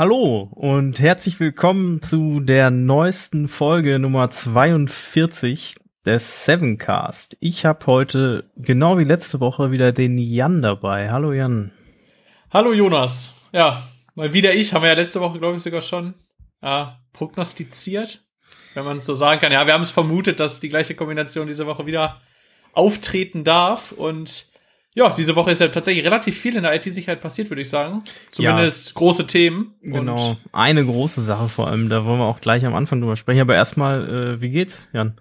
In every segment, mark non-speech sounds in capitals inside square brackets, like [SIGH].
Hallo und herzlich willkommen zu der neuesten Folge Nummer 42 des Sevencast. Ich habe heute, genau wie letzte Woche, wieder den Jan dabei. Hallo Jan. Hallo Jonas. Ja, mal wieder ich. Haben wir ja letzte Woche, glaube ich, sogar schon ja, prognostiziert, wenn man es so sagen kann. Ja, wir haben es vermutet, dass die gleiche Kombination diese Woche wieder auftreten darf und ja, diese Woche ist ja tatsächlich relativ viel in der IT-Sicherheit passiert, würde ich sagen. Zumindest ja, große Themen. Genau, eine große Sache vor allem, da wollen wir auch gleich am Anfang drüber sprechen. Aber erstmal, äh, wie geht's, Jan?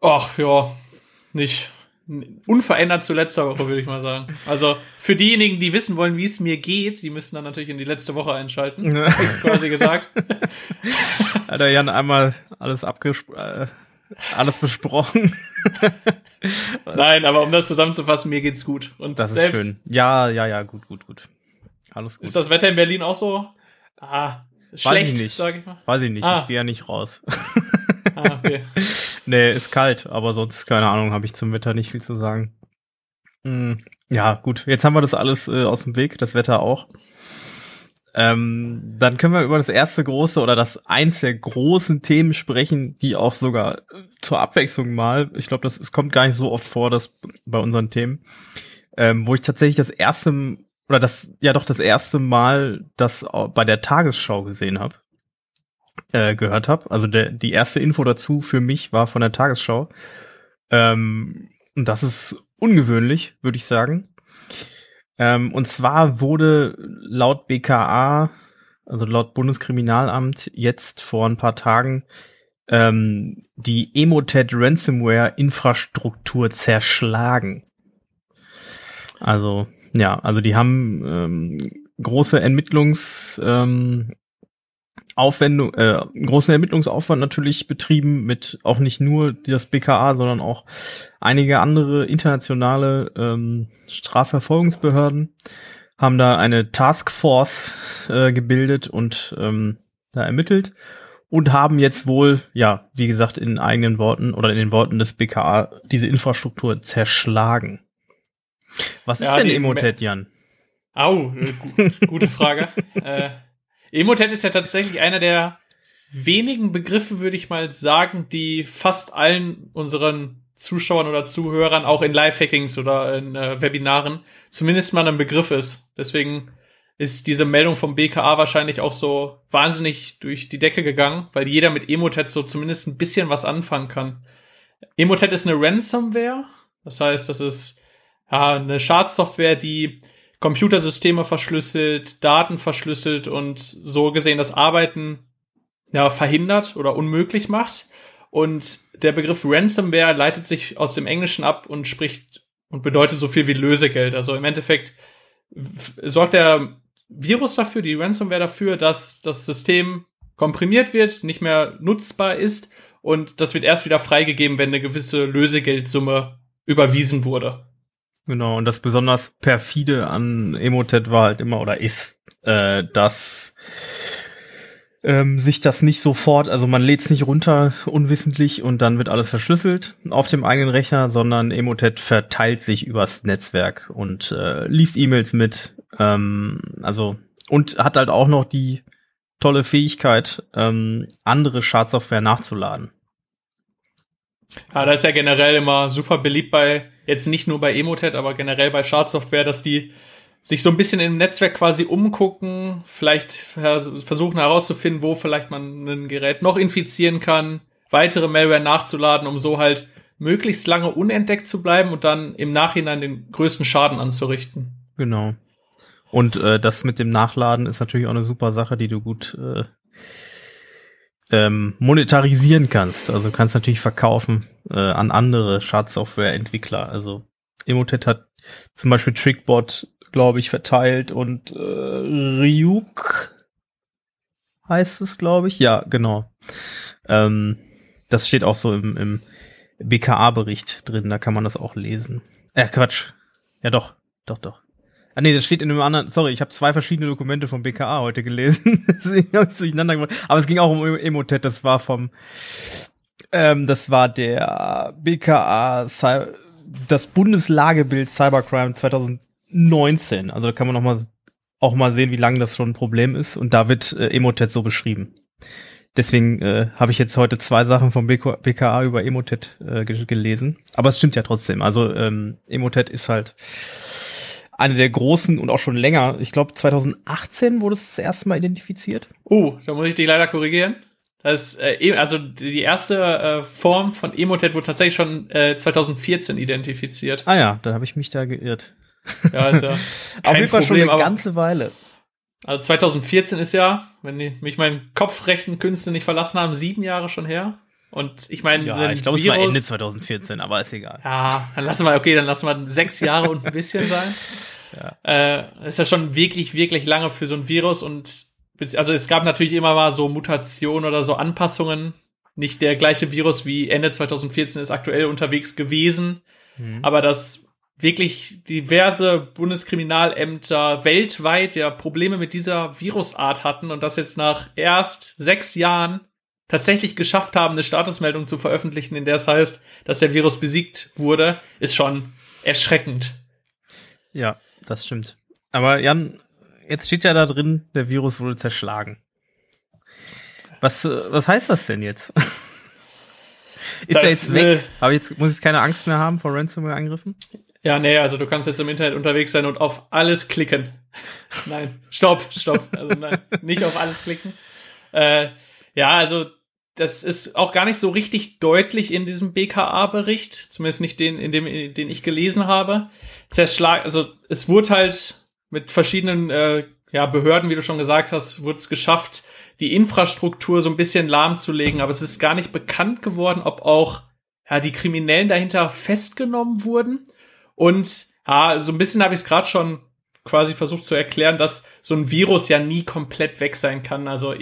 Ach ja, nicht unverändert zu letzter Woche, würde ich mal sagen. Also für diejenigen, die wissen wollen, wie es mir geht, die müssen dann natürlich in die letzte Woche einschalten. [LAUGHS] Ja. ich quasi gesagt. Hat der Jan einmal alles abgesprochen. Äh, alles besprochen. [LAUGHS] Nein, aber um das zusammenzufassen, mir geht's gut. Und das selbst, ist schön. Ja, ja, ja, gut, gut, gut. Alles gut. Ist das Wetter in Berlin auch so? Ah, schlecht, Weiß sag ich mal. Weiß ich nicht, ah. ich gehe ja nicht raus. ah, okay. [LAUGHS] nee, ist kalt, aber sonst, keine Ahnung, habe ich zum Wetter nicht viel zu sagen. Hm, ja, gut, jetzt haben wir das alles äh, aus dem Weg, das Wetter auch. Ähm, dann können wir über das erste große oder das eins der großen Themen sprechen, die auch sogar zur Abwechslung mal, ich glaube, das es kommt gar nicht so oft vor, dass bei unseren Themen, ähm, wo ich tatsächlich das erste oder das ja doch das erste Mal das bei der Tagesschau gesehen habe, äh, gehört habe. Also der, die erste Info dazu für mich war von der Tagesschau. Ähm, und das ist ungewöhnlich, würde ich sagen. Ähm, und zwar wurde laut BKA, also laut Bundeskriminalamt, jetzt vor ein paar Tagen ähm, die Emotet Ransomware Infrastruktur zerschlagen. Also ja, also die haben ähm, große Ermittlungs ähm, Aufwendung, äh, großen Ermittlungsaufwand natürlich betrieben mit auch nicht nur das BKA, sondern auch einige andere internationale ähm, Strafverfolgungsbehörden haben da eine Taskforce äh, gebildet und ähm, da ermittelt und haben jetzt wohl, ja, wie gesagt, in eigenen Worten oder in den Worten des BKA diese Infrastruktur zerschlagen. Was ja, ist denn Emotet, Jan? Au, äh, gute Frage. [LAUGHS] äh, Emotet ist ja tatsächlich einer der wenigen Begriffe, würde ich mal sagen, die fast allen unseren Zuschauern oder Zuhörern auch in Live-Hackings oder in äh, Webinaren zumindest mal ein Begriff ist. Deswegen ist diese Meldung vom BKA wahrscheinlich auch so wahnsinnig durch die Decke gegangen, weil jeder mit Emotet so zumindest ein bisschen was anfangen kann. Emotet ist eine Ransomware. Das heißt, das ist ja, eine Schadsoftware, die Computersysteme verschlüsselt, Daten verschlüsselt und so gesehen das Arbeiten ja, verhindert oder unmöglich macht. Und der Begriff Ransomware leitet sich aus dem Englischen ab und spricht und bedeutet so viel wie Lösegeld. Also im Endeffekt sorgt der Virus dafür, die Ransomware dafür, dass das System komprimiert wird, nicht mehr nutzbar ist und das wird erst wieder freigegeben, wenn eine gewisse Lösegeldsumme überwiesen wurde. Genau, und das besonders perfide an Emotet war halt immer oder ist, äh, dass ähm, sich das nicht sofort, also man lädt es nicht runter unwissentlich und dann wird alles verschlüsselt auf dem eigenen Rechner, sondern Emotet verteilt sich übers Netzwerk und äh, liest E-Mails mit, ähm, also und hat halt auch noch die tolle Fähigkeit, ähm, andere Schadsoftware nachzuladen. Ja, das ist ja generell immer super beliebt bei, jetzt nicht nur bei Emotet, aber generell bei Schadsoftware, dass die sich so ein bisschen im Netzwerk quasi umgucken, vielleicht versuchen herauszufinden, wo vielleicht man ein Gerät noch infizieren kann, weitere Malware nachzuladen, um so halt möglichst lange unentdeckt zu bleiben und dann im Nachhinein den größten Schaden anzurichten. Genau. Und äh, das mit dem Nachladen ist natürlich auch eine super Sache, die du gut äh, ähm, monetarisieren kannst. Also du kannst natürlich verkaufen äh, an andere Schadsoftware-Entwickler. Also Emotet hat zum Beispiel Trickbot, glaube ich, verteilt und äh, Ryuk heißt es, glaube ich. Ja, genau. Ähm, das steht auch so im, im BKA-Bericht drin, da kann man das auch lesen. Äh, Quatsch. Ja, doch, doch, doch. Ah nee, das steht in einem anderen, sorry, ich habe zwei verschiedene Dokumente vom BKA heute gelesen. [LAUGHS] Durcheinander. Aber es ging auch um Emotet, das war vom ähm, das war der BKA das Bundeslagebild Cybercrime 2019. Also da kann man nochmal auch mal sehen, wie lange das schon ein Problem ist. Und da wird äh, Emotet so beschrieben. Deswegen äh, habe ich jetzt heute zwei Sachen vom BK BKA über Emotet äh, gelesen. Aber es stimmt ja trotzdem. Also ähm, Emotet ist halt eine der großen und auch schon länger. Ich glaube 2018 wurde es das erste Mal identifiziert. Uh, da muss ich dich leider korrigieren. Das, äh, e, also die erste äh, Form von Emotet wurde tatsächlich schon äh, 2014 identifiziert. Ah ja, dann habe ich mich da geirrt. Ja, ist ja [LAUGHS] Auf jeden Fall schon eine ganze Weile. Also 2014 ist ja, wenn die, mich mein Kopfrechenkünste nicht verlassen haben, sieben Jahre schon her. Und ich meine, ja, ich glaube, es war Ende 2014, aber ist egal. Ja, dann lassen wir, okay, dann lassen wir sechs Jahre und ein bisschen sein. [LAUGHS] Ja. Äh, ist ja schon wirklich, wirklich lange für so ein Virus und also es gab natürlich immer mal so Mutationen oder so Anpassungen. Nicht der gleiche Virus wie Ende 2014 ist aktuell unterwegs gewesen, mhm. aber das wirklich diverse Bundeskriminalämter weltweit ja Probleme mit dieser Virusart hatten und das jetzt nach erst sechs Jahren tatsächlich geschafft haben, eine Statusmeldung zu veröffentlichen, in der es heißt, dass der Virus besiegt wurde, ist schon erschreckend. Ja, das stimmt. Aber Jan, jetzt steht ja da drin, der Virus wurde zerschlagen. Was, was heißt das denn jetzt? [LAUGHS] ist das, er jetzt weg? Äh, Aber jetzt muss ich keine Angst mehr haben vor Ransomware-Angriffen? Ja, nee, also du kannst jetzt im Internet unterwegs sein und auf alles klicken. nein, stopp, stopp. Also nein, nicht auf alles klicken. Äh, ja, also das ist auch gar nicht so richtig deutlich in diesem BKA-Bericht, zumindest nicht den, in dem, den ich gelesen habe. Zerschlag, also es wurde halt mit verschiedenen äh, ja, Behörden, wie du schon gesagt hast, wurde es geschafft, die Infrastruktur so ein bisschen lahmzulegen, aber es ist gar nicht bekannt geworden, ob auch ja, die Kriminellen dahinter festgenommen wurden und ja, so ein bisschen habe ich es gerade schon quasi versucht zu erklären, dass so ein Virus ja nie komplett weg sein kann. Also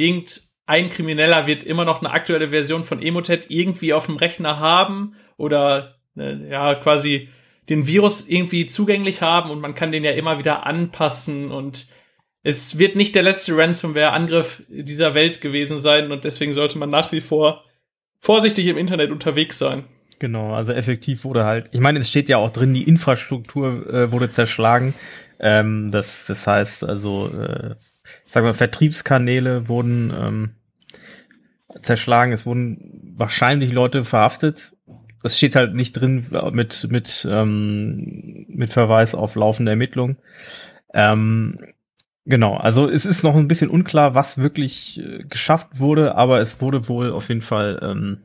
irgendein Krimineller wird immer noch eine aktuelle Version von Emotet irgendwie auf dem Rechner haben oder äh, ja quasi den Virus irgendwie zugänglich haben und man kann den ja immer wieder anpassen und es wird nicht der letzte Ransomware-Angriff dieser Welt gewesen sein und deswegen sollte man nach wie vor vorsichtig im Internet unterwegs sein. Genau, also effektiv wurde halt, ich meine, es steht ja auch drin, die Infrastruktur äh, wurde zerschlagen. Ähm, das, das heißt also, äh, sagen wir, Vertriebskanäle wurden ähm, zerschlagen, es wurden wahrscheinlich Leute verhaftet. Es steht halt nicht drin mit, mit, ähm, mit Verweis auf laufende Ermittlungen. Ähm, genau, also es ist noch ein bisschen unklar, was wirklich äh, geschafft wurde, aber es wurde wohl auf jeden Fall ähm,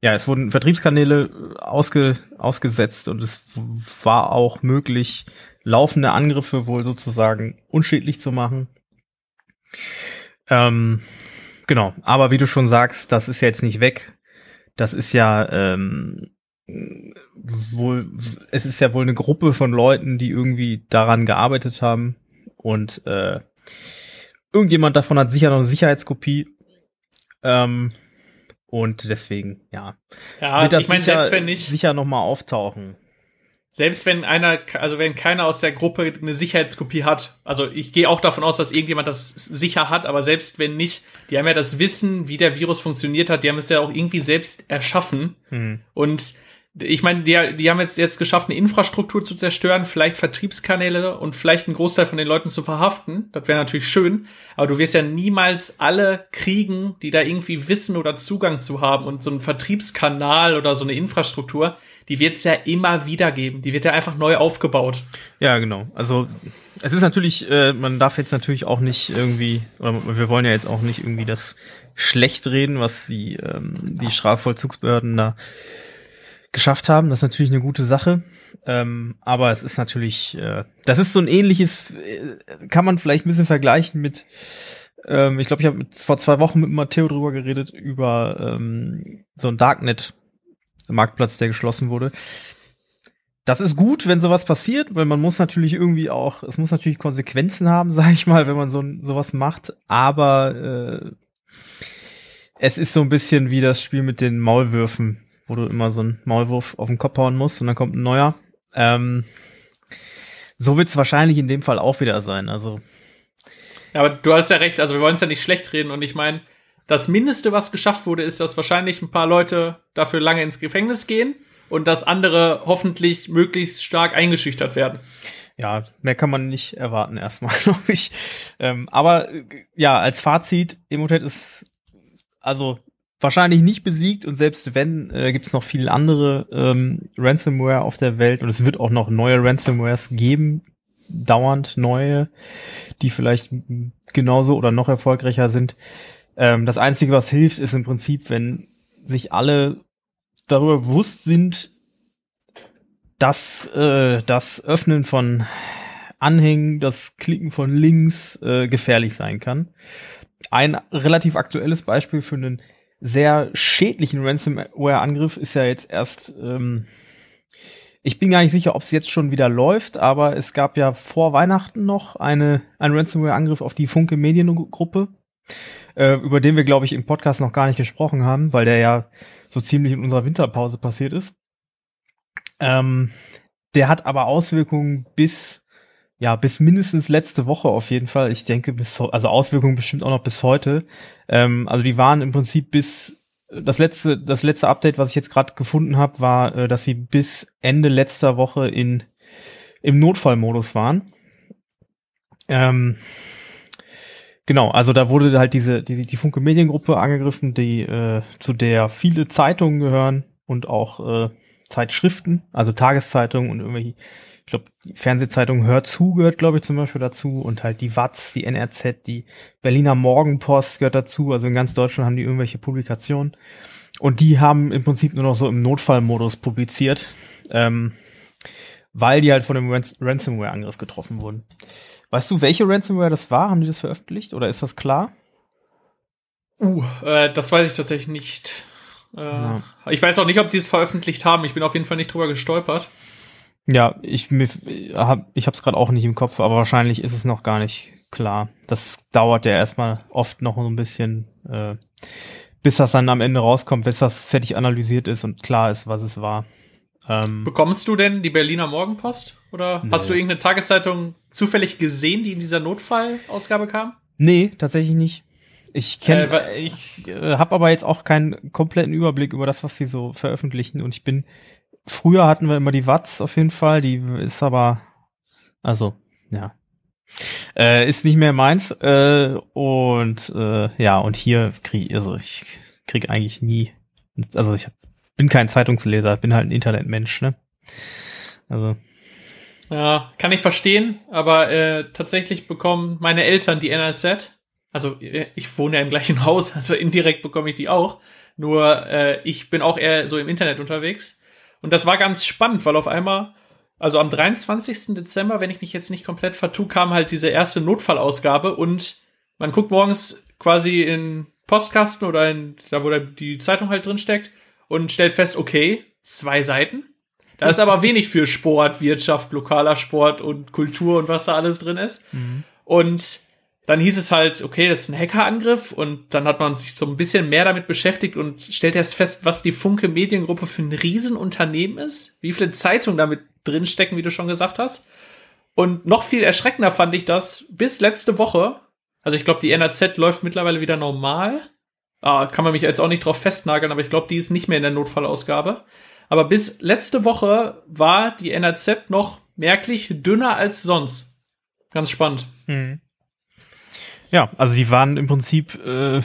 ja, es wurden Vertriebskanäle ausge, ausgesetzt und es war auch möglich, laufende Angriffe wohl sozusagen unschädlich zu machen. Ähm, genau, aber wie du schon sagst, das ist ja jetzt nicht weg. Das ist ja ähm, wohl, es ist ja wohl eine Gruppe von Leuten, die irgendwie daran gearbeitet haben und äh, irgendjemand davon hat sicher noch eine Sicherheitskopie. Ähm, und deswegen, ja. Ja, wird das ich meine, selbst wenn nicht. Sicher nochmal auftauchen. Selbst wenn einer, also wenn keiner aus der Gruppe eine Sicherheitskopie hat, also ich gehe auch davon aus, dass irgendjemand das sicher hat, aber selbst wenn nicht, die haben ja das Wissen, wie der Virus funktioniert hat, die haben es ja auch irgendwie selbst erschaffen. Mhm. Und ich meine, die, die haben jetzt, jetzt geschafft, eine Infrastruktur zu zerstören, vielleicht Vertriebskanäle und vielleicht einen Großteil von den Leuten zu verhaften. Das wäre natürlich schön. Aber du wirst ja niemals alle kriegen, die da irgendwie Wissen oder Zugang zu haben. Und so ein Vertriebskanal oder so eine Infrastruktur, die wird es ja immer wieder geben. Die wird ja einfach neu aufgebaut. Ja, genau. Also es ist natürlich, äh, man darf jetzt natürlich auch nicht irgendwie, oder wir wollen ja jetzt auch nicht irgendwie das schlecht reden, was die, ähm, die Strafvollzugsbehörden da geschafft haben. Das ist natürlich eine gute Sache. Ähm, aber es ist natürlich, äh, das ist so ein ähnliches, äh, kann man vielleicht ein bisschen vergleichen mit, ähm, ich glaube, ich habe vor zwei Wochen mit Matteo drüber geredet, über ähm, so ein Darknet-Marktplatz, der geschlossen wurde. Das ist gut, wenn sowas passiert, weil man muss natürlich irgendwie auch, es muss natürlich Konsequenzen haben, [LAUGHS] sag ich mal, wenn man so sowas macht. Aber äh, es ist so ein bisschen wie das Spiel mit den Maulwürfen wo du immer so einen Maulwurf auf den Kopf hauen musst und dann kommt ein neuer. Ähm, so wird es wahrscheinlich in dem Fall auch wieder sein. Also. Ja, aber du hast ja recht, also wir wollen es ja nicht schlecht reden und ich meine, das Mindeste, was geschafft wurde, ist, dass wahrscheinlich ein paar Leute dafür lange ins Gefängnis gehen und dass andere hoffentlich möglichst stark eingeschüchtert werden. ja, mehr kann man nicht erwarten erstmal, [LAUGHS] glaube ich. Ähm, aber äh, ja, als Fazit, Emotet ist also wahrscheinlich nicht besiegt und selbst wenn, äh, gibt es noch viele andere ähm, Ransomware auf der Welt und es wird auch noch neue Ransomwares geben, dauernd neue, die vielleicht genauso oder noch erfolgreicher sind. Ähm, das Einzige, was hilft, ist im Prinzip, wenn sich alle darüber bewusst sind, dass äh, das Öffnen von Anhängen, das Klicken von Links äh, gefährlich sein kann. Ein relativ aktuelles Beispiel für einen sehr schädlichen Ransomware-Angriff ist ja jetzt erst, ähm, ich bin gar nicht sicher, ob es jetzt schon wieder läuft, aber es gab ja vor Weihnachten noch eine, einen Ransomware-Angriff auf die Funke Mediengruppe, äh, über den wir, glaube ich, im Podcast noch gar nicht gesprochen haben, weil der ja so ziemlich in unserer Winterpause passiert ist. Ähm, der hat aber Auswirkungen bis, ja, bis mindestens letzte Woche auf jeden Fall. Ich denke, bis, also Auswirkungen bestimmt auch noch bis heute. Ähm, also die waren im Prinzip bis, das letzte, das letzte Update, was ich jetzt gerade gefunden habe, war, äh, dass sie bis Ende letzter Woche in, im Notfallmodus waren. Ähm, Genau, also da wurde halt diese die, die Funke Mediengruppe angegriffen, die äh, zu der viele Zeitungen gehören und auch äh, Zeitschriften, also Tageszeitungen und irgendwelche, ich glaube, die Fernsehzeitung Hör zu gehört, glaube ich, zum Beispiel dazu und halt die Watz, die NRZ, die Berliner Morgenpost gehört dazu, also in ganz Deutschland haben die irgendwelche Publikationen. Und die haben im Prinzip nur noch so im Notfallmodus publiziert, ähm, weil die halt von dem Rans Ransomware-Angriff getroffen wurden. Weißt du, welche Ransomware das war? Haben die das veröffentlicht oder ist das klar? Uh, äh, das weiß ich tatsächlich nicht. Äh, ja. Ich weiß auch nicht, ob die es veröffentlicht haben. Ich bin auf jeden Fall nicht drüber gestolpert. Ja, ich, mir, hab, ich habe es gerade auch nicht im Kopf, aber wahrscheinlich ist es noch gar nicht klar. Das dauert ja erstmal oft noch so ein bisschen, äh, bis das dann am Ende rauskommt, bis das fertig analysiert ist und klar ist, was es war. Ähm, Bekommst du denn die Berliner Morgenpost? Oder nee. hast du irgendeine Tageszeitung zufällig gesehen, die in dieser Notfallausgabe kam? Nee, tatsächlich nicht. Ich kenne, äh, ich äh, habe aber jetzt auch keinen kompletten Überblick über das, was sie so veröffentlichen. Und ich bin, früher hatten wir immer die Watz auf jeden Fall, die ist aber, also, ja, äh, ist nicht mehr meins. Äh, und äh, ja, und hier krieg, also ich krieg eigentlich nie, also ich bin kein Zeitungsleser, bin halt ein Internetmensch, ne? Also. Ja, kann ich verstehen, aber äh, tatsächlich bekommen meine Eltern die NRZ. Also äh, ich wohne ja im gleichen [LAUGHS] Haus, also indirekt bekomme ich die auch. Nur äh, ich bin auch eher so im Internet unterwegs. Und das war ganz spannend, weil auf einmal, also am 23. Dezember, wenn ich mich jetzt nicht komplett vertue, kam halt diese erste Notfallausgabe und man guckt morgens quasi in Postkasten oder in, da wo die Zeitung halt drin steckt und stellt fest, okay, zwei Seiten. Da ist aber wenig für Sport, Wirtschaft, lokaler Sport und Kultur und was da alles drin ist. Mhm. Und dann hieß es halt, okay, das ist ein Hackerangriff und dann hat man sich so ein bisschen mehr damit beschäftigt und stellt erst fest, was die Funke Mediengruppe für ein Riesenunternehmen ist, wie viele Zeitungen damit drinstecken, wie du schon gesagt hast. Und noch viel erschreckender fand ich das bis letzte Woche. Also ich glaube, die NRZ läuft mittlerweile wieder normal. Ah, kann man mich jetzt auch nicht drauf festnageln, aber ich glaube, die ist nicht mehr in der Notfallausgabe. Aber bis letzte Woche war die NRZ noch merklich dünner als sonst. Ganz spannend. Mhm. Ja, also die waren im Prinzip äh,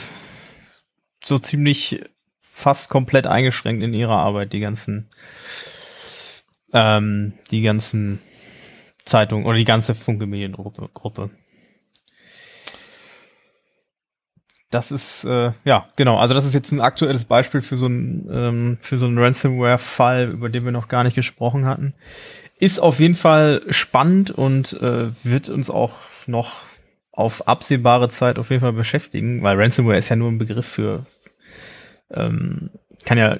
so ziemlich fast komplett eingeschränkt in ihrer Arbeit, die ganzen, ähm, die ganzen Zeitungen oder die ganze Funke Mediengruppe. Das ist, äh, ja, genau. Also das ist jetzt ein aktuelles Beispiel für so ein, ähm, für so einen Ransomware-Fall, über den wir noch gar nicht gesprochen hatten. Ist auf jeden Fall spannend und äh, wird uns auch noch auf absehbare Zeit auf jeden Fall beschäftigen, weil Ransomware ist ja nur ein Begriff für, ähm, kann ja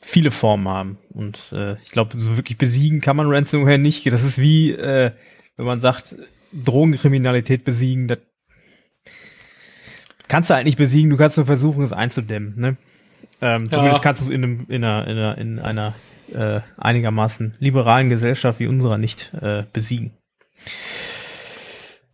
viele Formen haben. Und äh, ich glaube, so wirklich besiegen kann man Ransomware nicht. Das ist wie, äh, wenn man sagt, Drogenkriminalität besiegen, das kannst du halt nicht besiegen, du kannst nur versuchen, es einzudämmen. Ne? Ähm, zumindest kannst du es in, einem, in einer, in einer, in einer äh, einigermaßen liberalen Gesellschaft wie unserer nicht äh, besiegen.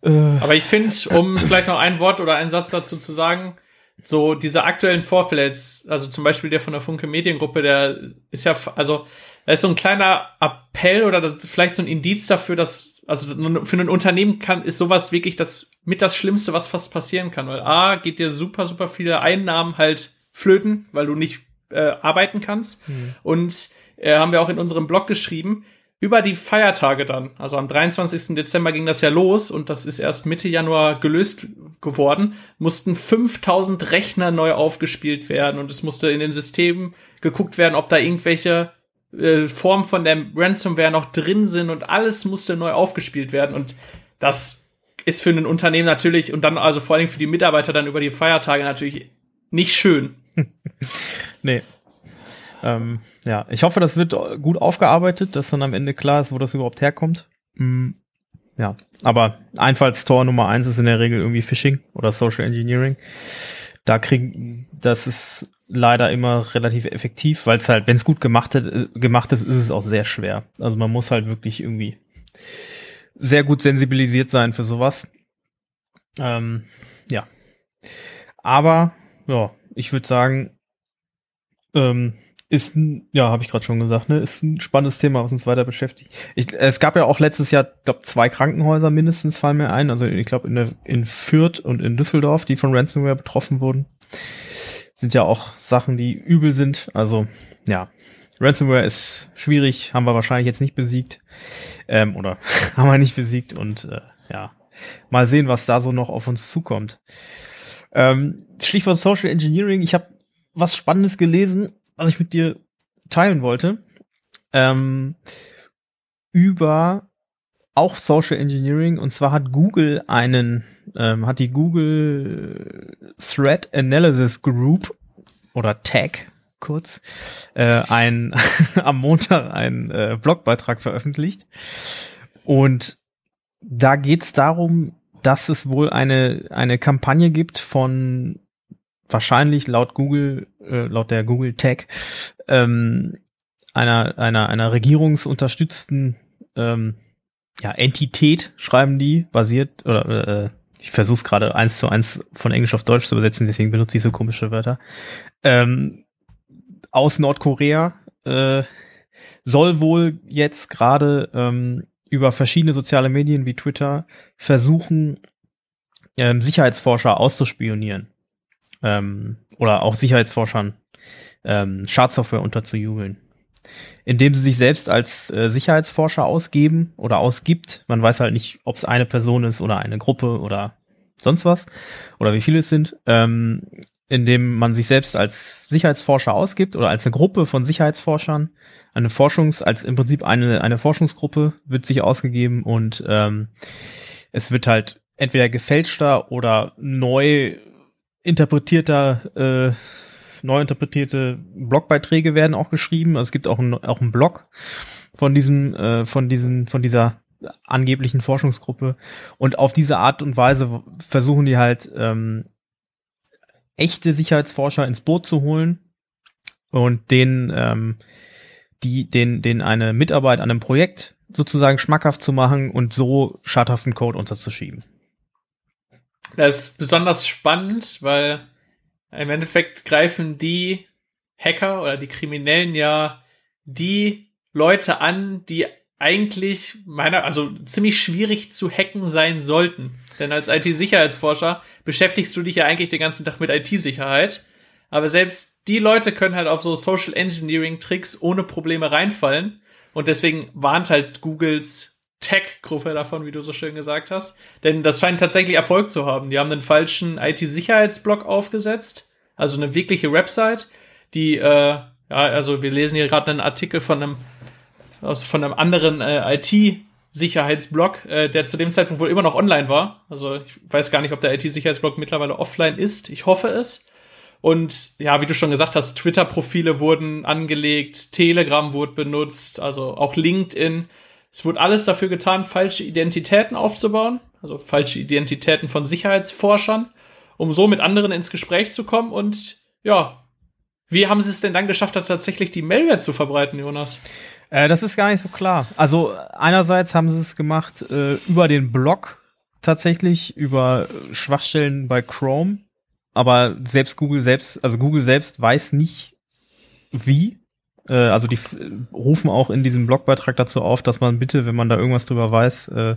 Äh, Aber ich finde, um vielleicht noch ein Wort oder einen Satz dazu zu sagen, so diese aktuellen Vorfälle jetzt, also zum Beispiel der von der Funke Mediengruppe, der ist ja, also da ist so ein kleiner Appell oder das, vielleicht so ein Indiz dafür, dass also für ein Unternehmen kann, ist sowas wirklich das mit das Schlimmste, was fast passieren kann, weil A, geht dir super, super viele Einnahmen halt flöten, weil du nicht äh, arbeiten kannst. Mhm. Und äh, haben wir auch in unserem Blog geschrieben, über die Feiertage dann, also am 23. Dezember ging das ja los und das ist erst Mitte Januar gelöst geworden, mussten 5000 Rechner neu aufgespielt werden und es musste in den Systemen geguckt werden, ob da irgendwelche äh, Formen von der Ransomware noch drin sind und alles musste neu aufgespielt werden und das ist für ein Unternehmen natürlich und dann also vor allem für die Mitarbeiter dann über die Feiertage natürlich nicht schön. [LAUGHS] nee. Ähm, ja, ich hoffe, das wird gut aufgearbeitet, dass dann am Ende klar ist, wo das überhaupt herkommt. Mm, ja, aber Einfallstor Nummer eins ist in der Regel irgendwie Phishing oder Social Engineering. Da kriegen, das ist leider immer relativ effektiv, weil es halt, wenn es gut gemacht, hat, gemacht ist, ist es auch sehr schwer. Also man muss halt wirklich irgendwie sehr gut sensibilisiert sein für sowas. Ähm, ja. Aber, ja, ich würde sagen, ähm, ist ein, ja, habe ich gerade schon gesagt, ne, ist ein spannendes Thema, was uns weiter beschäftigt. Ich, es gab ja auch letztes Jahr, glaube zwei Krankenhäuser mindestens fallen mir ein, also ich glaube in, in Fürth und in Düsseldorf, die von Ransomware betroffen wurden. Sind ja auch Sachen, die übel sind. Also ja, Ransomware ist schwierig, haben wir wahrscheinlich jetzt nicht besiegt ähm, oder [LAUGHS] haben wir nicht besiegt und äh, ja, mal sehen, was da so noch auf uns zukommt. Ähm, Stichwort Social Engineering. Ich habe was Spannendes gelesen was ich mit dir teilen wollte, ähm, über auch Social Engineering und zwar hat Google einen, ähm, hat die Google Threat Analysis Group oder Tag kurz, äh, ein, [LAUGHS] am Montag einen äh, Blogbeitrag veröffentlicht. Und da geht's darum, dass es wohl eine, eine Kampagne gibt von wahrscheinlich laut Google, äh, laut der Google Tech, ähm, einer, einer, einer regierungsunterstützten ähm, ja, Entität, schreiben die, basiert, oder äh, ich versuche es gerade eins zu eins von Englisch auf Deutsch zu übersetzen, deswegen benutze ich so komische Wörter. Ähm, aus Nordkorea äh, soll wohl jetzt gerade ähm, über verschiedene soziale Medien wie Twitter versuchen, ähm, Sicherheitsforscher auszuspionieren ähm, oder auch Sicherheitsforschern ähm, Schadsoftware unterzujubeln. Indem sie sich selbst als äh, Sicherheitsforscher ausgeben oder ausgibt. Man weiß halt nicht, ob es eine Person ist oder eine Gruppe oder sonst was oder wie viele es sind. Ähm, indem man sich selbst als Sicherheitsforscher ausgibt oder als eine Gruppe von Sicherheitsforschern. Eine Forschungs, als im Prinzip eine, eine Forschungsgruppe wird sich ausgegeben und ähm, es wird halt entweder gefälschter oder neu interpretierter, äh, neu interpretierte Blogbeiträge werden auch geschrieben. Also es gibt auch ein, auch einen Blog von diesem, äh, von diesen, von dieser angeblichen Forschungsgruppe. Und auf diese Art und Weise versuchen die halt ähm, echte Sicherheitsforscher ins Boot zu holen und denen, ähm, die, den, den eine Mitarbeit an einem Projekt sozusagen schmackhaft zu machen und so schadhaften Code unterzuschieben. Das ist besonders spannend, weil im Endeffekt greifen die Hacker oder die Kriminellen ja die Leute an, die eigentlich meiner, also ziemlich schwierig zu hacken sein sollten. Denn als IT-Sicherheitsforscher beschäftigst du dich ja eigentlich den ganzen Tag mit IT-Sicherheit. Aber selbst die Leute können halt auf so Social Engineering Tricks ohne Probleme reinfallen. Und deswegen warnt halt Googles Tech-Gruppe davon, wie du so schön gesagt hast. Denn das scheint tatsächlich Erfolg zu haben. Die haben einen falschen IT-Sicherheitsblock aufgesetzt, also eine wirkliche Website, die, äh, ja, also wir lesen hier gerade einen Artikel von einem, aus, von einem anderen äh, IT-Sicherheitsblock, äh, der zu dem Zeitpunkt wohl immer noch online war. Also ich weiß gar nicht, ob der IT-Sicherheitsblock mittlerweile offline ist. Ich hoffe es. Und ja, wie du schon gesagt hast, Twitter-Profile wurden angelegt, Telegram wurde benutzt, also auch LinkedIn. Es wurde alles dafür getan, falsche Identitäten aufzubauen, also falsche Identitäten von Sicherheitsforschern, um so mit anderen ins Gespräch zu kommen. Und ja, wie haben sie es denn dann geschafft, tatsächlich die Malware zu verbreiten, Jonas? Äh, das ist gar nicht so klar. Also einerseits haben sie es gemacht äh, über den Blog tatsächlich, über Schwachstellen bei Chrome. Aber selbst Google selbst, also Google selbst weiß nicht, wie Äh, also die rufen auch in diesem Blogbeitrag dazu auf, dass man bitte, wenn man da irgendwas drüber weiß, äh,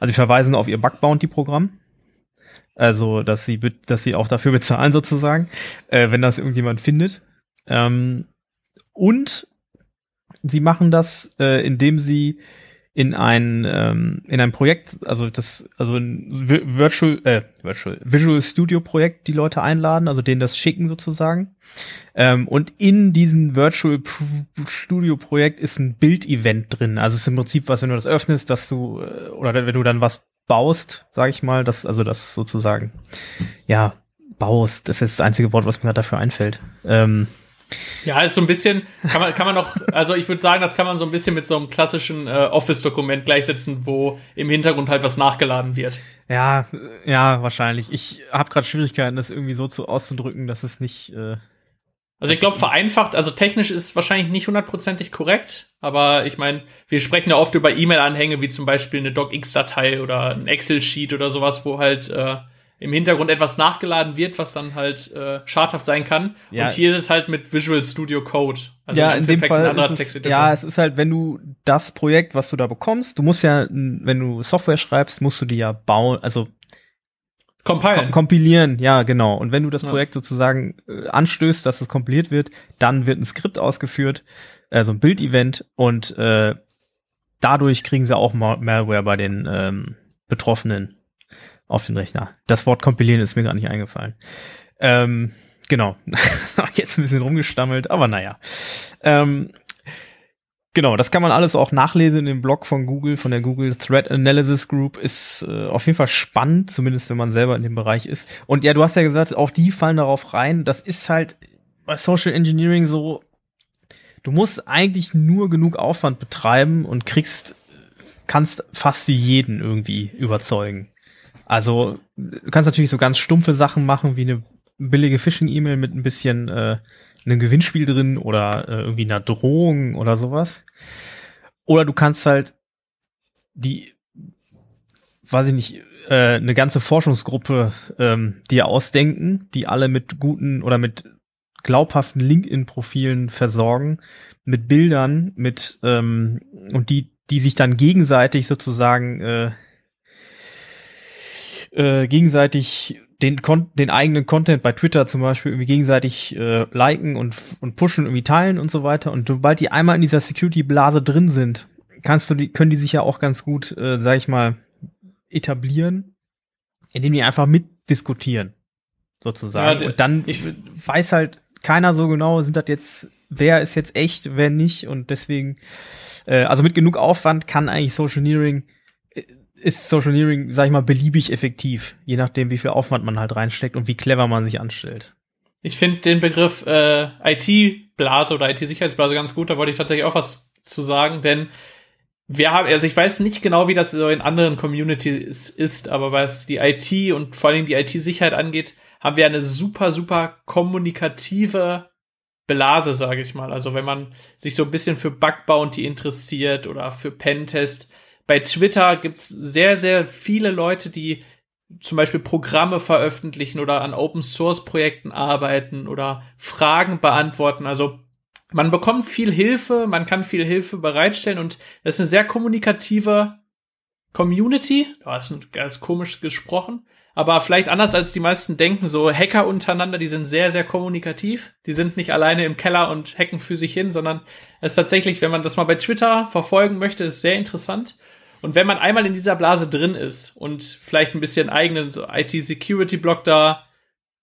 also die verweisen auf ihr Bug Bounty Programm. Also, dass sie, dass sie auch dafür [LAUGHS] bezahlen sozusagen, äh, wenn das irgendjemand findet. Ähm, und sie machen das, äh, indem sie in ein ähm, in ein Projekt, also das also ein Virtual äh, Virtual Visual Studio Projekt die Leute einladen, also denen das schicken sozusagen. Ähm, und in diesem Virtual Studio Projekt ist ein Bildevent drin. Also es ist im Prinzip was, wenn du das öffnest, dass du äh, oder wenn du dann was baust, sag ich mal, das also das sozusagen ja baust. Das ist das einzige Wort, was mir gerade dafür einfällt. Ähm, ja, ist so ein bisschen, kann man, kann man noch, also ich würde sagen, das kann man so ein bisschen mit so einem klassischen äh, Office-Dokument gleichsetzen, wo im Hintergrund halt was nachgeladen wird. Ja, ja, wahrscheinlich. Ich habe gerade Schwierigkeiten, das irgendwie so zu auszudrücken, dass es nicht. Äh, also ich glaube, vereinfacht, also technisch ist es wahrscheinlich nicht hundertprozentig korrekt, aber ich meine, wir sprechen ja oft über E-Mail-Anhänge, wie zum Beispiel eine DocX-Datei oder ein Excel-Sheet oder sowas, wo halt äh, im Hintergrund etwas nachgeladen wird, was dann halt äh, schadhaft sein kann. Ja. Und hier ist es halt mit Visual Studio Code. Also ja, in dem Fall ist es, ja, es ist halt, wenn du das Projekt, was du da bekommst, du musst ja, wenn du Software schreibst, musst du die ja bauen, also Compilen. kompilieren, ja, genau. Und wenn du das Projekt ja. sozusagen äh, anstößt, dass es kompiliert wird, dann wird ein Skript ausgeführt, also ein Bildevent und äh, dadurch kriegen sie auch Malware bei den ähm, Betroffenen auf den Rechner. Das Wort kompilieren ist mir gar nicht eingefallen. Ähm, genau. [LAUGHS] Jetzt ein bisschen rumgestammelt, aber naja. Ähm, genau, das kann man alles auch nachlesen in dem Blog von Google, von der Google Threat Analysis Group. Ist äh, auf jeden Fall spannend, zumindest wenn man selber in dem Bereich ist. Und ja, du hast ja gesagt, auch die fallen darauf rein. Das ist halt bei Social Engineering so, du musst eigentlich nur genug Aufwand betreiben und kriegst, kannst fast jeden irgendwie überzeugen. Also, du kannst natürlich so ganz stumpfe Sachen machen, wie eine billige Phishing-E-Mail mit ein bisschen äh, einem Gewinnspiel drin oder äh, irgendwie einer Drohung oder sowas. Oder du kannst halt die, weiß ich nicht, äh, eine ganze Forschungsgruppe ähm, dir ausdenken, die alle mit guten oder mit glaubhaften LinkedIn-Profilen versorgen, mit Bildern, mit ähm, und die, die sich dann gegenseitig sozusagen äh, äh, gegenseitig den, Kon den eigenen Content bei Twitter zum Beispiel irgendwie gegenseitig äh, liken und, und pushen, irgendwie teilen und so weiter. Und sobald die einmal in dieser Security-Blase drin sind, kannst du die, können die sich ja auch ganz gut, äh, sag ich mal, etablieren, indem die einfach mitdiskutieren, sozusagen. Ja, und dann ich weiß halt keiner so genau, sind das jetzt, wer ist jetzt echt, wer nicht. Und deswegen, äh, also mit genug Aufwand kann eigentlich Social Engineering ist Social Engineering, sag ich mal, beliebig effektiv, je nachdem, wie viel Aufwand man halt reinsteckt und wie clever man sich anstellt. Ich finde den Begriff äh, IT-Blase oder IT-Sicherheitsblase ganz gut, da wollte ich tatsächlich auch was zu sagen, denn wir haben, also ich weiß nicht genau, wie das so in anderen Communities ist, aber was die IT und vor allem die IT-Sicherheit angeht, haben wir eine super, super kommunikative Blase, sage ich mal. Also wenn man sich so ein bisschen für Bug Bounty interessiert oder für Pentest, bei Twitter gibt's sehr, sehr viele Leute, die zum Beispiel Programme veröffentlichen oder an Open Source Projekten arbeiten oder Fragen beantworten. Also man bekommt viel Hilfe, man kann viel Hilfe bereitstellen und das ist eine sehr kommunikative Community. Das ist ganz komisch gesprochen. Aber vielleicht anders als die meisten denken, so Hacker untereinander, die sind sehr, sehr kommunikativ. Die sind nicht alleine im Keller und hacken für sich hin, sondern es ist tatsächlich, wenn man das mal bei Twitter verfolgen möchte, ist sehr interessant. Und wenn man einmal in dieser Blase drin ist und vielleicht ein bisschen eigenen so IT-Security-Block da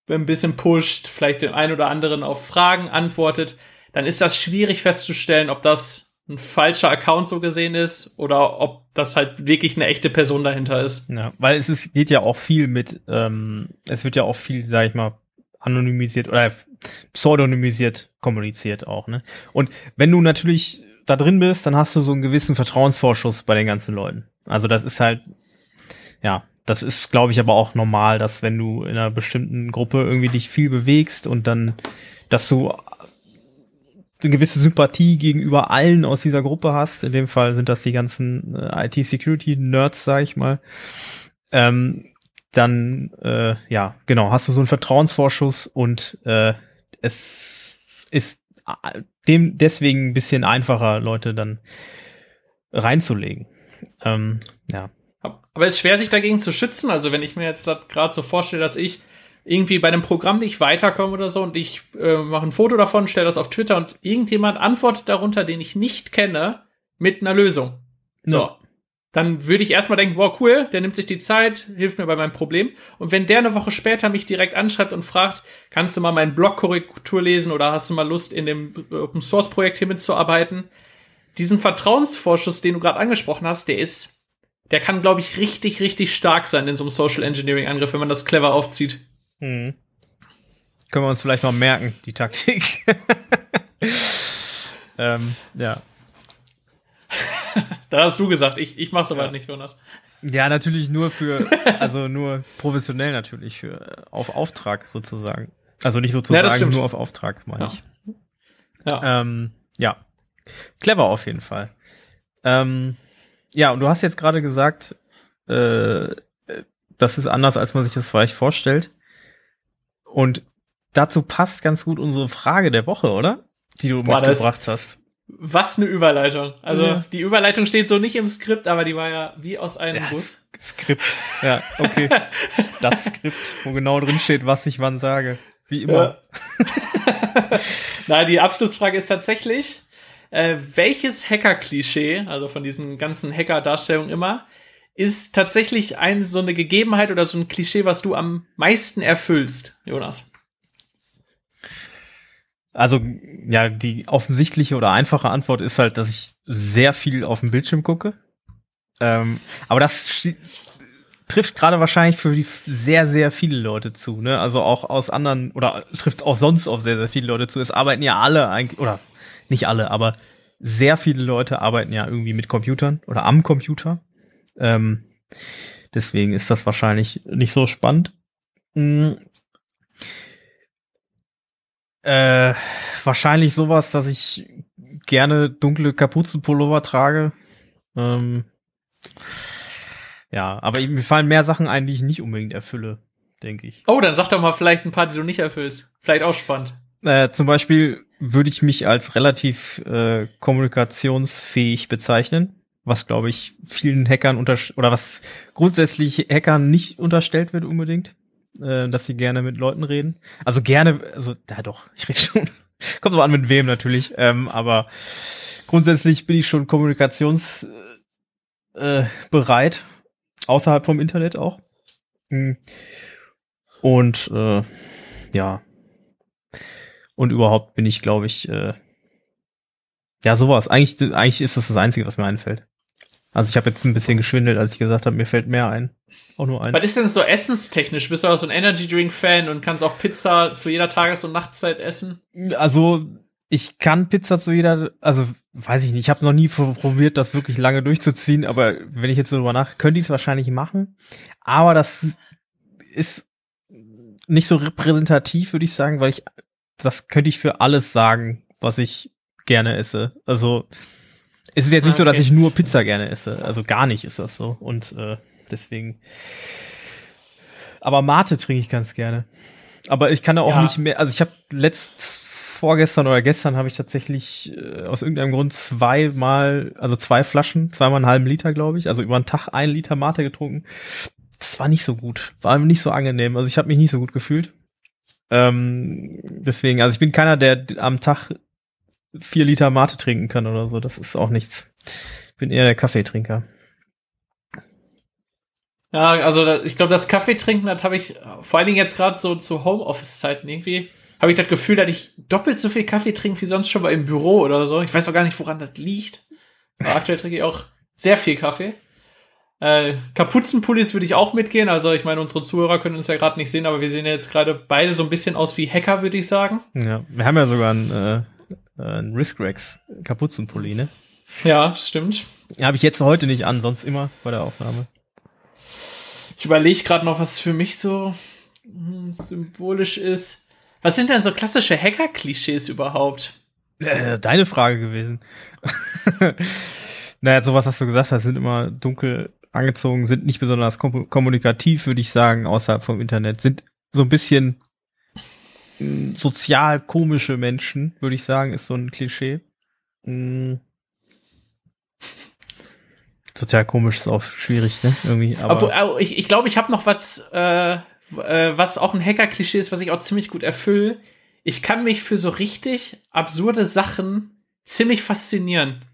ein bisschen pusht, vielleicht den einen oder anderen auf Fragen antwortet, dann ist das schwierig festzustellen, ob das ein falscher Account so gesehen ist oder ob das halt wirklich eine echte Person dahinter ist. Ja, weil es ist, geht ja auch viel mit, ähm, es wird ja auch viel, sag ich mal, anonymisiert oder pseudonymisiert kommuniziert auch, ne? Und wenn du natürlich da drin bist, dann hast du so einen gewissen Vertrauensvorschuss bei den ganzen Leuten. Also das ist halt, ja, das ist, glaube ich, aber auch normal, dass wenn du in einer bestimmten Gruppe irgendwie dich viel bewegst und dann, dass du eine gewisse Sympathie gegenüber allen aus dieser Gruppe hast. In dem Fall sind das die ganzen äh, IT-Security-Nerds, sag ich mal. Ähm, dann, äh, ja, genau, hast du so einen Vertrauensvorschuss und äh, es ist dem deswegen ein bisschen einfacher, Leute dann reinzulegen. Ähm, ja. Aber es ist schwer, sich dagegen zu schützen. Also wenn ich mir jetzt gerade so vorstelle, dass ich irgendwie bei einem Programm nicht weiterkomme oder so und ich äh, mache ein Foto davon, stelle das auf Twitter und irgendjemand antwortet darunter, den ich nicht kenne, mit einer Lösung. So. Ja. Dann würde ich erstmal denken, wow, cool, der nimmt sich die Zeit, hilft mir bei meinem Problem. Und wenn der eine Woche später mich direkt anschreibt und fragt, kannst du mal meinen Blog-Korrektur lesen oder hast du mal Lust, in dem Open Source Projekt hier mitzuarbeiten? Diesen Vertrauensvorschuss, den du gerade angesprochen hast, der ist, der kann, glaube ich, richtig, richtig stark sein in so einem Social Engineering Angriff, wenn man das clever aufzieht. Hm. Können wir uns vielleicht mal merken, die Taktik. [LAUGHS] ähm, ja. Da hast du gesagt, ich, ich mach soweit ja. nicht, Jonas. Ja, natürlich nur für, [LAUGHS] also nur professionell natürlich, für auf Auftrag sozusagen. Also nicht sozusagen ja, nur auf Auftrag, meine ja. ich. Ja. Ähm, ja. Clever auf jeden Fall. Ähm, ja, und du hast jetzt gerade gesagt, äh, das ist anders, als man sich das vielleicht vorstellt. Und dazu passt ganz gut unsere Frage der Woche, oder? Die du Boah, mitgebracht hast. Was eine Überleitung. Also ja. die Überleitung steht so nicht im Skript, aber die war ja wie aus einem ja, Bus. Skript. Ja, okay. [LAUGHS] das Skript, wo genau drin steht, was ich wann sage. Wie immer. Ja. [LAUGHS] Na, die Abschlussfrage ist tatsächlich, äh, welches Hacker-Klischee, also von diesen ganzen Hacker-Darstellungen immer, ist tatsächlich ein, so eine Gegebenheit oder so ein Klischee, was du am meisten erfüllst, Jonas? Also, ja, die offensichtliche oder einfache Antwort ist halt, dass ich sehr viel auf dem Bildschirm gucke. Ähm, aber das trifft gerade wahrscheinlich für die sehr, sehr viele Leute zu, ne? Also auch aus anderen, oder trifft auch sonst auf sehr, sehr viele Leute zu. Es arbeiten ja alle eigentlich, oder nicht alle, aber sehr viele Leute arbeiten ja irgendwie mit Computern oder am Computer. Ähm, deswegen ist das wahrscheinlich nicht so spannend. Mhm. Äh, wahrscheinlich sowas, dass ich gerne dunkle Kapuzenpullover trage. Ähm, ja, aber mir fallen mehr Sachen ein, die ich nicht unbedingt erfülle, denke ich. Oh, dann sag doch mal vielleicht ein paar, die du nicht erfüllst. Vielleicht auch spannend. Äh, zum Beispiel würde ich mich als relativ äh, kommunikationsfähig bezeichnen was glaube ich vielen Hackern unter oder was grundsätzlich Hackern nicht unterstellt wird unbedingt, äh, dass sie gerne mit Leuten reden. Also gerne, also ja doch, ich rede schon. [LAUGHS] Kommt so an mit wem natürlich, ähm, aber grundsätzlich bin ich schon kommunikationsbereit, äh, bereit, außerhalb vom Internet auch. Hm. Und äh, ja. Und überhaupt bin ich, glaube ich, äh, ja, sowas. Eigentlich, eigentlich ist das das Einzige, was mir einfällt. Also ich habe jetzt ein bisschen geschwindelt, als ich gesagt habe, mir fällt mehr ein. Auch nur eins. Was ist denn so essenstechnisch? Bist du auch so ein Energy Drink Fan und kannst auch Pizza zu jeder Tages- und Nachtzeit essen? Also ich kann Pizza zu jeder, also weiß ich nicht, ich habe noch nie probiert, das wirklich lange durchzuziehen, aber wenn ich jetzt so drüber nach, könnte ich es wahrscheinlich machen. Aber das ist nicht so repräsentativ, würde ich sagen, weil ich, das könnte ich für alles sagen, was ich gerne esse. Also es ist jetzt nicht okay. so, dass ich nur Pizza gerne esse. Also gar nicht ist das so. Und äh, deswegen. Aber Mate trinke ich ganz gerne. Aber ich kann da auch ja. nicht mehr. Also ich habe letzt vorgestern oder gestern habe ich tatsächlich äh, aus irgendeinem Grund zweimal, also zwei Flaschen, zweimal einen halben Liter, glaube ich, also über einen Tag ein Liter Mate getrunken. Das war nicht so gut, war nicht so angenehm. Also ich habe mich nicht so gut gefühlt. Ähm, deswegen, also ich bin keiner, der am Tag vier Liter Mate trinken kann oder so. Das ist auch nichts. Ich bin eher der Kaffeetrinker. Ja, also ich glaube, das Kaffeetrinken, das habe ich vor allen Dingen jetzt gerade so zu Homeoffice-Zeiten irgendwie, habe ich das Gefühl, dass ich doppelt so viel Kaffee trinke wie sonst schon mal im Büro oder so. Ich weiß auch gar nicht, woran das liegt. Aber aktuell trinke ich auch sehr viel Kaffee. Äh, Kapuzenpullis würde ich auch mitgehen. Also ich meine, unsere Zuhörer können uns ja gerade nicht sehen, aber wir sehen ja jetzt gerade beide so ein bisschen aus wie Hacker, würde ich sagen. Ja, wir haben ja sogar ein äh, äh, ein Risk-Rex Kapuzenpulli, ne? Ja, stimmt. Habe ich jetzt heute nicht an, sonst immer bei der Aufnahme. Ich überlege gerade noch, was für mich so hm, symbolisch ist. Was sind denn so klassische Hacker-Klischees überhaupt? Äh, deine Frage gewesen. [LAUGHS] naja, sowas hast du gesagt, das sind immer dunkel angezogen, sind nicht besonders kom kommunikativ, würde ich sagen, außerhalb vom Internet, sind so ein bisschen sozial komische Menschen, würde ich sagen, ist so ein Klischee. Mm. Sozial komisch ist auch schwierig, ne? Irgendwie. Aber Obwohl, ich ich, glaube, ich habe noch was, äh, äh, was auch ein Hacker-Klischee ist, was ich auch ziemlich gut erfülle. Ich kann mich für so richtig absurde Sachen ziemlich faszinieren.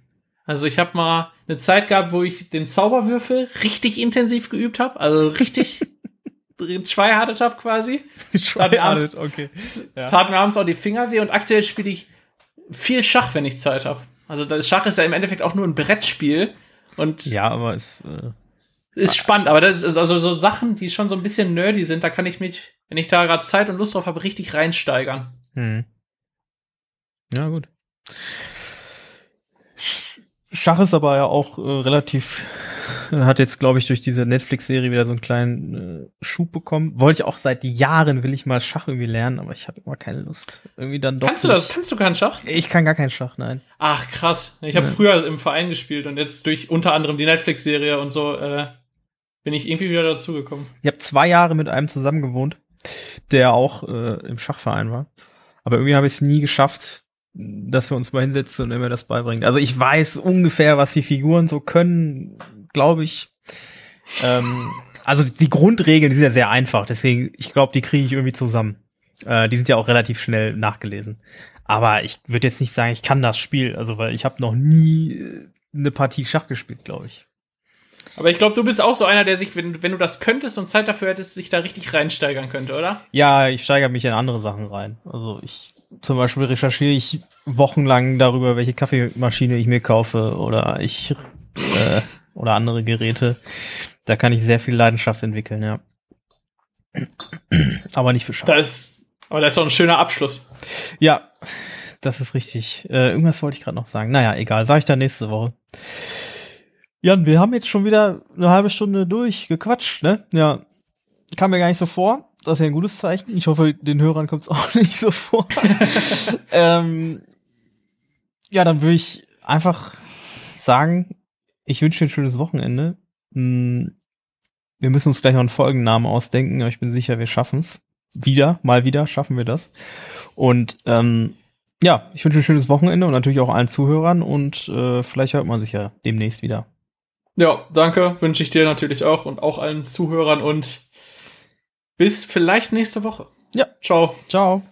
Also ich habe mal eine Zeit gehabt, wo ich den Zauberwürfel richtig intensiv geübt habe, also richtig [LAUGHS] tryhardet habe quasi. [LAUGHS] Tat mir, abends, okay. ja. tat mir abends auch die Finger weh und aktuell spiele ich viel Schach, wenn ich Zeit habe. Also das Schach ist ja im Endeffekt auch nur ein Brettspiel und ja, aber es äh, ist spannend. Aber das ist also so Sachen, die schon so ein bisschen nerdy sind. Da kann ich mich, wenn ich da gerade Zeit und Lust drauf habe, richtig reinsteigern. Hm. Ja gut. Schach ist aber ja auch äh, relativ, hat jetzt, glaube ich, durch diese Netflix-Serie wieder so einen kleinen äh, Schub bekommen. Wollte ich auch seit Jahren, will ich mal Schach irgendwie lernen, aber ich habe immer keine Lust. Irgendwie dann doch. Kannst du das? Kannst du keinen Schach? Ich kann gar keinen Schach, nein. Ach, krass. Ich habe ja. früher im Verein gespielt und jetzt durch unter anderem die Netflix-Serie und so äh, bin ich irgendwie wieder dazugekommen. Ich habe zwei Jahre mit einem zusammen gewohnt, der auch äh, im Schachverein war. Aber irgendwie habe ich es nie geschafft, dass wir uns mal hinsetzen und er mir das beibringt. Also ich weiß ungefähr, was die Figuren so können, glaube ich. Ähm, also die Grundregeln, die sind ja sehr einfach, deswegen, ich glaube, die kriege ich irgendwie zusammen. Äh, die sind ja auch relativ schnell nachgelesen. Aber ich würde jetzt nicht sagen, ich kann das Spiel, also weil ich habe noch nie äh, eine Partie Schach gespielt, glaube ich. Aber ich glaube, du bist auch so einer, der sich, wenn, wenn du das könntest und Zeit dafür hättest, sich da richtig reinsteigern könnte, oder? Ja, ich steigere mich in andere Sachen rein. Also ich zum Beispiel recherchiere ich wochenlang darüber, welche Kaffeemaschine ich mir kaufe oder ich äh, oder andere Geräte. Da kann ich sehr viel Leidenschaft entwickeln, ja. Aber nicht für Schach. Das aber das ist doch ein schöner Abschluss. Ja, das ist richtig. Äh, irgendwas wollte ich gerade noch sagen. Naja, egal, sage ich dann nächste Woche. Jan, wir haben jetzt schon wieder eine halbe Stunde durchgequatscht, ne? Ja. Kam mir gar nicht so vor. Das ist ja ein gutes Zeichen. Ich hoffe, den Hörern kommt es [LAUGHS] auch nicht so vor. [LAUGHS] ähm, ja, dann würde ich einfach sagen, ich wünsche dir ein schönes Wochenende. Hm, wir müssen uns gleich noch einen Folgennamen ausdenken, aber ich bin sicher, wir schaffen es. Wieder, mal wieder schaffen wir das. Und ähm, ja, ich wünsche ein schönes Wochenende und natürlich auch allen Zuhörern und äh, vielleicht hört man sich ja demnächst wieder. Ja, danke, wünsche ich dir natürlich auch und auch allen Zuhörern und bis vielleicht nächste Woche. Ja. Ciao. Ciao.